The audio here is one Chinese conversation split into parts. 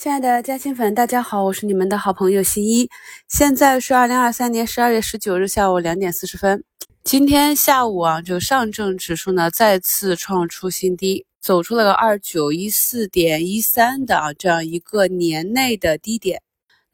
亲爱的嘉兴粉，大家好，我是你们的好朋友新一。现在是二零二三年十二月十九日下午两点四十分。今天下午啊，就上证指数呢再次创出新低，走出了个二九一四点一三的啊这样一个年内的低点。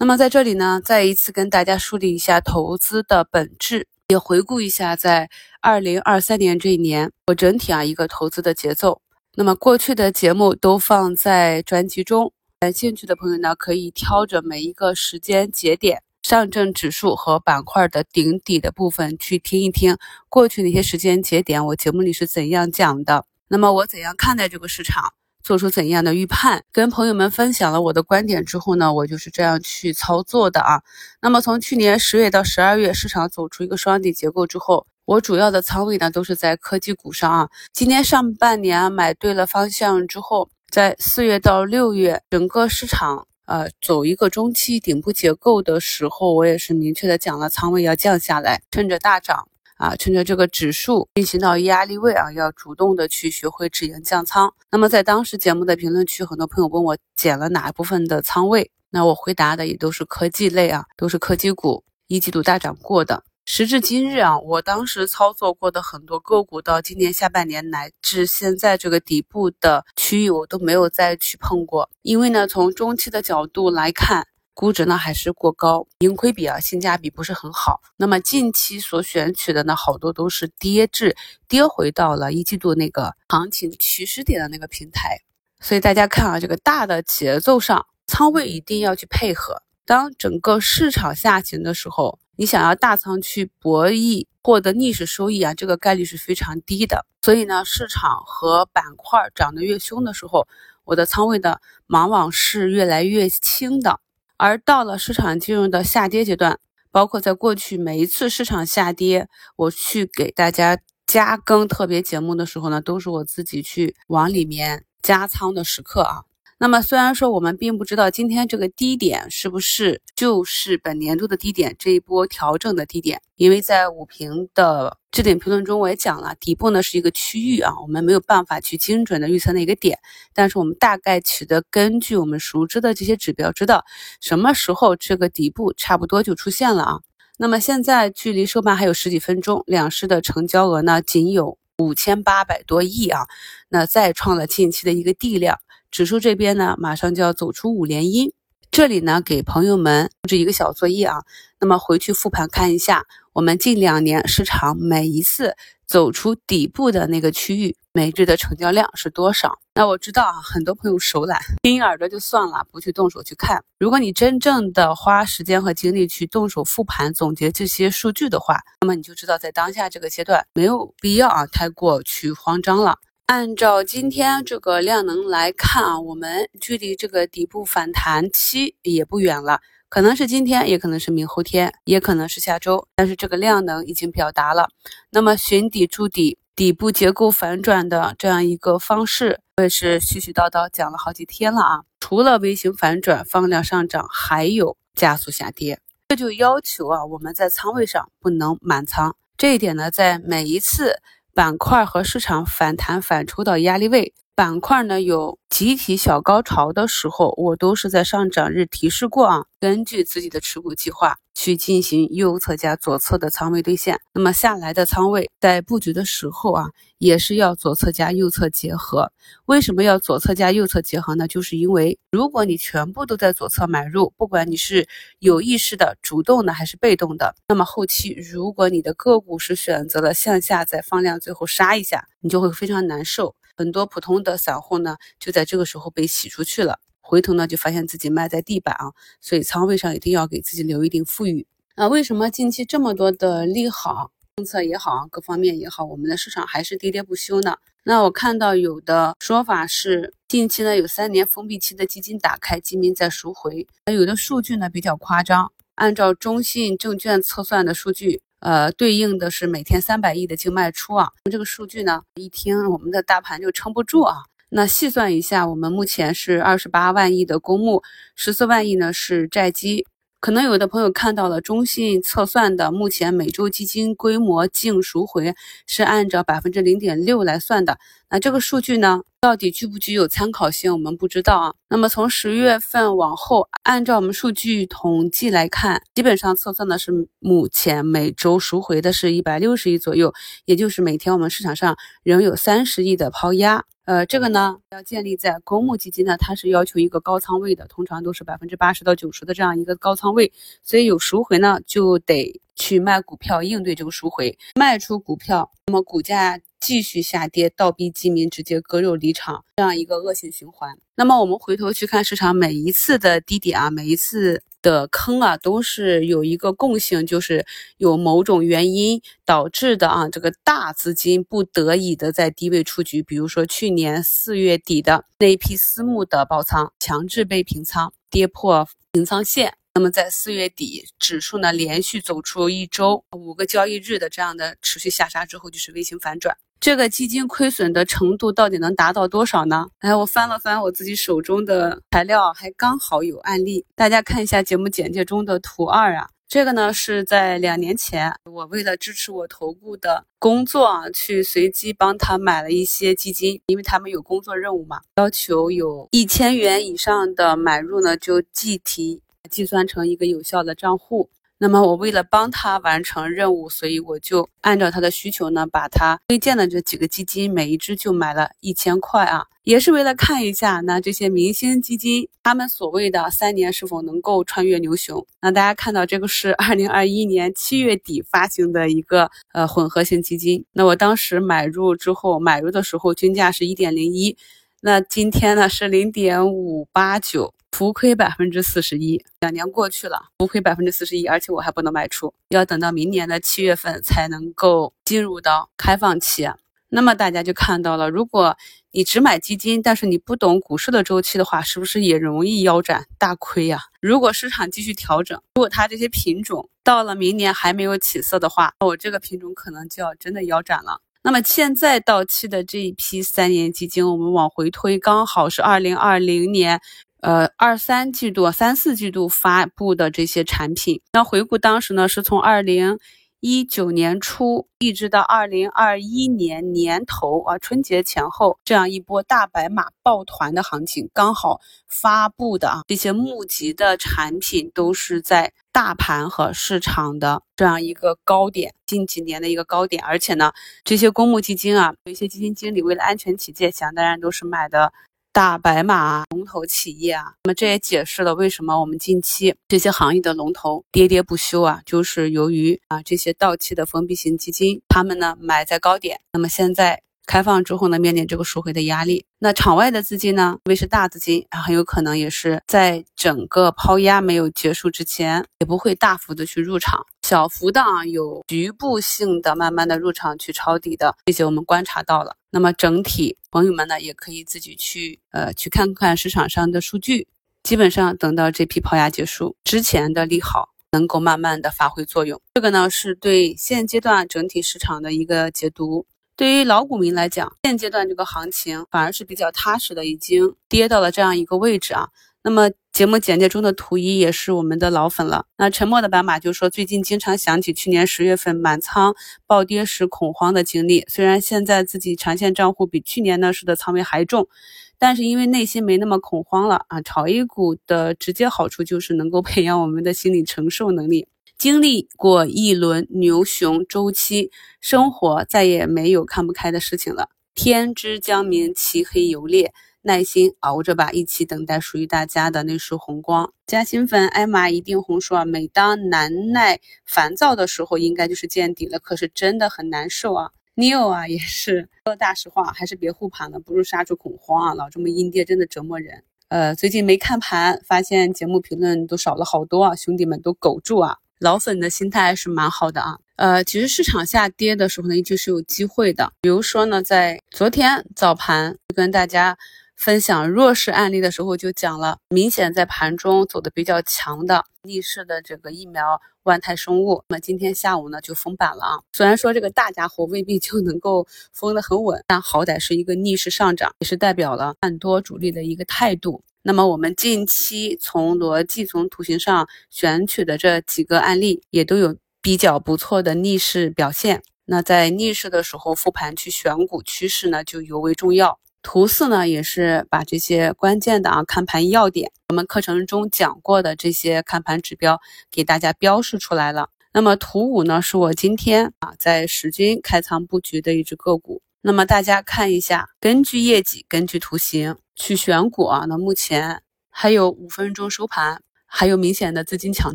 那么在这里呢，再一次跟大家梳理一下投资的本质，也回顾一下在二零二三年这一年我整体啊一个投资的节奏。那么过去的节目都放在专辑中。感兴趣的朋友呢，可以挑着每一个时间节点上证指数和板块的顶底的部分去听一听过去那些时间节点我节目里是怎样讲的。那么我怎样看待这个市场，做出怎样的预判，跟朋友们分享了我的观点之后呢，我就是这样去操作的啊。那么从去年十月到十二月，市场走出一个双底结构之后，我主要的仓位呢都是在科技股上啊。今年上半年买对了方向之后。在四月到六月，整个市场呃走一个中期顶部结构的时候，我也是明确的讲了仓位要降下来，趁着大涨啊，趁着这个指数运行到压力位啊，要主动的去学会止盈降仓。那么在当时节目的评论区，很多朋友问我减了哪一部分的仓位，那我回答的也都是科技类啊，都是科技股，一季度大涨过的。时至今日啊，我当时操作过的很多个股，到今年下半年乃至现在这个底部的区域，我都没有再去碰过。因为呢，从中期的角度来看，估值呢还是过高，盈亏比啊性价比不是很好。那么近期所选取的呢，好多都是跌至跌回到了一季度那个行情起始点的那个平台。所以大家看啊，这个大的节奏上，仓位一定要去配合。当整个市场下行的时候，你想要大仓去博弈获得逆势收益啊，这个概率是非常低的。所以呢，市场和板块涨得越凶的时候，我的仓位呢往往是越来越轻的。而到了市场进入的下跌阶段，包括在过去每一次市场下跌，我去给大家加更特别节目的时候呢，都是我自己去往里面加仓的时刻啊。那么虽然说我们并不知道今天这个低点是不是就是本年度的低点，这一波调整的低点，因为在五评的置顶评论中我也讲了，底部呢是一个区域啊，我们没有办法去精准的预测那个点，但是我们大概取得根据我们熟知的这些指标，知道什么时候这个底部差不多就出现了啊。那么现在距离收盘还有十几分钟，两市的成交额呢仅有五千八百多亿啊，那再创了近期的一个地量。指数这边呢，马上就要走出五连阴。这里呢，给朋友们布置一个小作业啊。那么回去复盘看一下，我们近两年市场每一次走出底部的那个区域，每日的成交量是多少？那我知道啊，很多朋友手懒，听耳朵就算了，不去动手去看。如果你真正的花时间和精力去动手复盘总结这些数据的话，那么你就知道在当下这个阶段没有必要啊，太过去慌张了。按照今天这个量能来看啊，我们距离这个底部反弹期也不远了，可能是今天，也可能是明后天，也可能是下周。但是这个量能已经表达了，那么寻底筑底、底部结构反转的这样一个方式，我也是絮絮叨叨讲了好几天了啊。除了微型反转、放量上涨，还有加速下跌，这就要求啊我们在仓位上不能满仓。这一点呢，在每一次。板块和市场反弹反抽的压力位，板块呢有集体小高潮的时候，我都是在上涨日提示过啊，根据自己的持股计划。去进行右侧加左侧的仓位兑现，那么下来的仓位在布局的时候啊，也是要左侧加右侧结合。为什么要左侧加右侧结合呢？就是因为如果你全部都在左侧买入，不管你是有意识的、主动的还是被动的，那么后期如果你的个股是选择了向下再放量，最后杀一下，你就会非常难受。很多普通的散户呢，就在这个时候被洗出去了。回头呢，就发现自己卖在地板啊，所以仓位上一定要给自己留一定富裕。那为什么近期这么多的利好政策也好，各方面也好，我们的市场还是喋喋不休呢？那我看到有的说法是，近期呢有三年封闭期的基金打开，基民在赎回。那有的数据呢比较夸张，按照中信证券测算的数据，呃，对应的是每天三百亿的净卖出啊。这个数据呢，一听我们的大盘就撑不住啊。那细算一下，我们目前是二十八万亿的公募，十四万亿呢是债基。可能有的朋友看到了中信测算的目前每周基金规模净赎回是按照百分之零点六来算的。那这个数据呢，到底具不具有参考性，我们不知道啊。那么从十月份往后，按照我们数据统计来看，基本上测算的是目前每周赎回的是一百六十亿左右，也就是每天我们市场上仍有三十亿的抛压。呃，这个呢要建立在公募基金呢，它是要求一个高仓位的，通常都是百分之八十到九十的这样一个高仓位，所以有赎回呢就得去卖股票应对这个赎回，卖出股票，那么股价继续下跌，倒逼基民直接割肉离场，这样一个恶性循环。那么我们回头去看市场每一次的低点啊，每一次。的坑啊，都是有一个共性，就是有某种原因导致的啊。这个大资金不得已的在低位出局，比如说去年四月底的那一批私募的爆仓，强制被平仓，跌破平仓线。那么在四月底，指数呢连续走出一周五个交易日的这样的持续下杀之后，就是微型反转。这个基金亏损的程度到底能达到多少呢？哎，我翻了翻我自己手中的材料，还刚好有案例，大家看一下节目简介中的图二啊。这个呢是在两年前，我为了支持我投顾的工作啊，去随机帮他买了一些基金，因为他们有工作任务嘛，要求有一千元以上的买入呢，就计提计算成一个有效的账户。那么我为了帮他完成任务，所以我就按照他的需求呢，把他推荐的这几个基金，每一只就买了一千块啊，也是为了看一下那这些明星基金，他们所谓的三年是否能够穿越牛熊。那大家看到这个是二零二一年七月底发行的一个呃混合型基金，那我当时买入之后，买入的时候均价是一点零一，那今天呢是零点五八九。浮亏百分之四十一，两年过去了，浮亏百分之四十一，而且我还不能卖出，要等到明年的七月份才能够进入到开放期。那么大家就看到了，如果你只买基金，但是你不懂股市的周期的话，是不是也容易腰斩大亏呀？如果市场继续调整，如果它这些品种到了明年还没有起色的话，我这个品种可能就要真的腰斩了。那么现在到期的这一批三年基金，我们往回推，刚好是二零二零年。呃，二三季度、三四季度发布的这些产品，那回顾当时呢，是从二零一九年初一直到二零二一年年头啊，春节前后这样一波大白马抱团的行情，刚好发布的啊这些募集的产品都是在大盘和市场的这样一个高点，近几年的一个高点，而且呢，这些公募基金啊，有一些基金经理为了安全起见，想当然都是买的。大白马龙头企业啊，那么这也解释了为什么我们近期这些行业的龙头喋喋不休啊，就是由于啊这些到期的封闭型基金，他们呢买在高点，那么现在。开放之后呢，面临这个赎回的压力。那场外的资金呢，因为是大资金，很有可能也是在整个抛压没有结束之前，也不会大幅的去入场，小幅的啊，有局部性的慢慢的入场去抄底的，这些我们观察到了。那么整体朋友们呢，也可以自己去呃去看看市场上的数据，基本上等到这批抛压结束之前的利好能够慢慢的发挥作用。这个呢，是对现阶段整体市场的一个解读。对于老股民来讲，现阶段这个行情反而是比较踏实的，已经跌到了这样一个位置啊。那么节目简介中的图一也是我们的老粉了。那沉默的白马就说，最近经常想起去年十月份满仓暴跌时恐慌的经历。虽然现在自己长线账户比去年那时的仓位还重，但是因为内心没那么恐慌了啊。炒 A 股的直接好处就是能够培养我们的心理承受能力。经历过一轮牛熊周期，生活再也没有看不开的事情了。天之将明，其黑犹烈，耐心熬着吧，一起等待属于大家的那束红光。加新粉艾玛一定红说啊，每当难耐烦躁的时候，应该就是见底了，可是真的很难受啊。Neo 啊，也是说大实话，还是别护盘了，不如杀出恐慌啊。老这么阴跌，真的折磨人。呃，最近没看盘，发现节目评论都少了好多啊，兄弟们都苟住啊。老粉的心态还是蛮好的啊，呃，其实市场下跌的时候呢，依旧是有机会的。比如说呢，在昨天早盘跟大家分享弱势案例的时候，就讲了，明显在盘中走的比较强的逆势的这个疫苗万泰生物，那么今天下午呢就封板了啊。虽然说这个大家伙未必就能够封得很稳，但好歹是一个逆势上涨，也是代表了看多主力的一个态度。那么我们近期从逻辑、从图形上选取的这几个案例，也都有比较不错的逆势表现。那在逆势的时候复盘去选股趋势呢，就尤为重要。图四呢，也是把这些关键的啊看盘要点，我们课程中讲过的这些看盘指标给大家标示出来了。那么图五呢，是我今天啊在十均开仓布局的一只个股。那么大家看一下，根据业绩，根据图形去选股啊。那目前还有五分钟收盘，还有明显的资金抢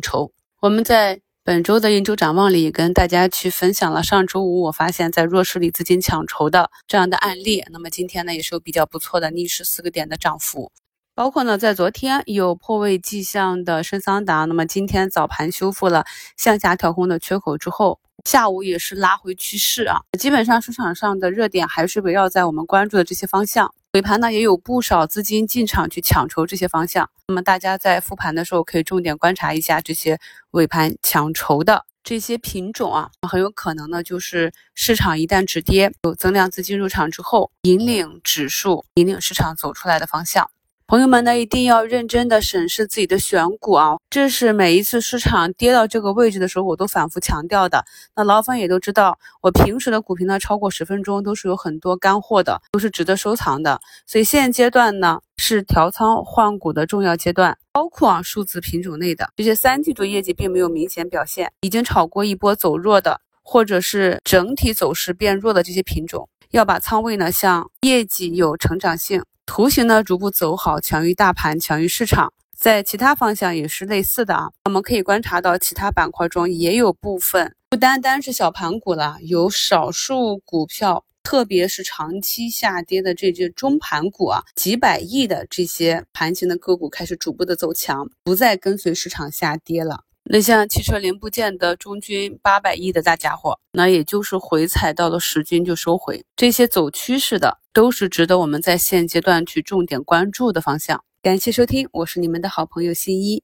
筹。我们在本周的一周展望里跟大家去分享了上周五我发现，在弱势里资金抢筹的这样的案例。那么今天呢，也是有比较不错的逆势四个点的涨幅，包括呢，在昨天有破位迹象的深桑达，那么今天早盘修复了向下调控的缺口之后，下午也是拉回趋势啊。基本上市场上的热点还是围绕在我们关注的这些方向。尾盘呢，也有不少资金进场去抢筹这些方向。那么大家在复盘的时候，可以重点观察一下这些尾盘抢筹的这些品种啊，很有可能呢，就是市场一旦止跌，有增量资金入场之后，引领指数、引领市场走出来的方向。朋友们呢，一定要认真的审视自己的选股啊！这是每一次市场跌到这个位置的时候，我都反复强调的。那老粉也都知道，我平时的股评呢，超过十分钟都是有很多干货的，都是值得收藏的。所以现阶段呢，是调仓换股的重要阶段，包括啊数字品种内的这些三季度业绩并没有明显表现，已经炒过一波走弱的，或者是整体走势变弱的这些品种，要把仓位呢向业绩有成长性。图形呢逐步走好，强于大盘，强于市场，在其他方向也是类似的啊。我们可以观察到，其他板块中也有部分不单单是小盘股了，有少数股票，特别是长期下跌的这些中盘股啊，几百亿的这些盘形的个股开始逐步的走强，不再跟随市场下跌了。那像汽车零部件的中军八百亿的大家伙，那也就是回踩到了十均就收回，这些走趋势的都是值得我们在现阶段去重点关注的方向。感谢收听，我是你们的好朋友新一。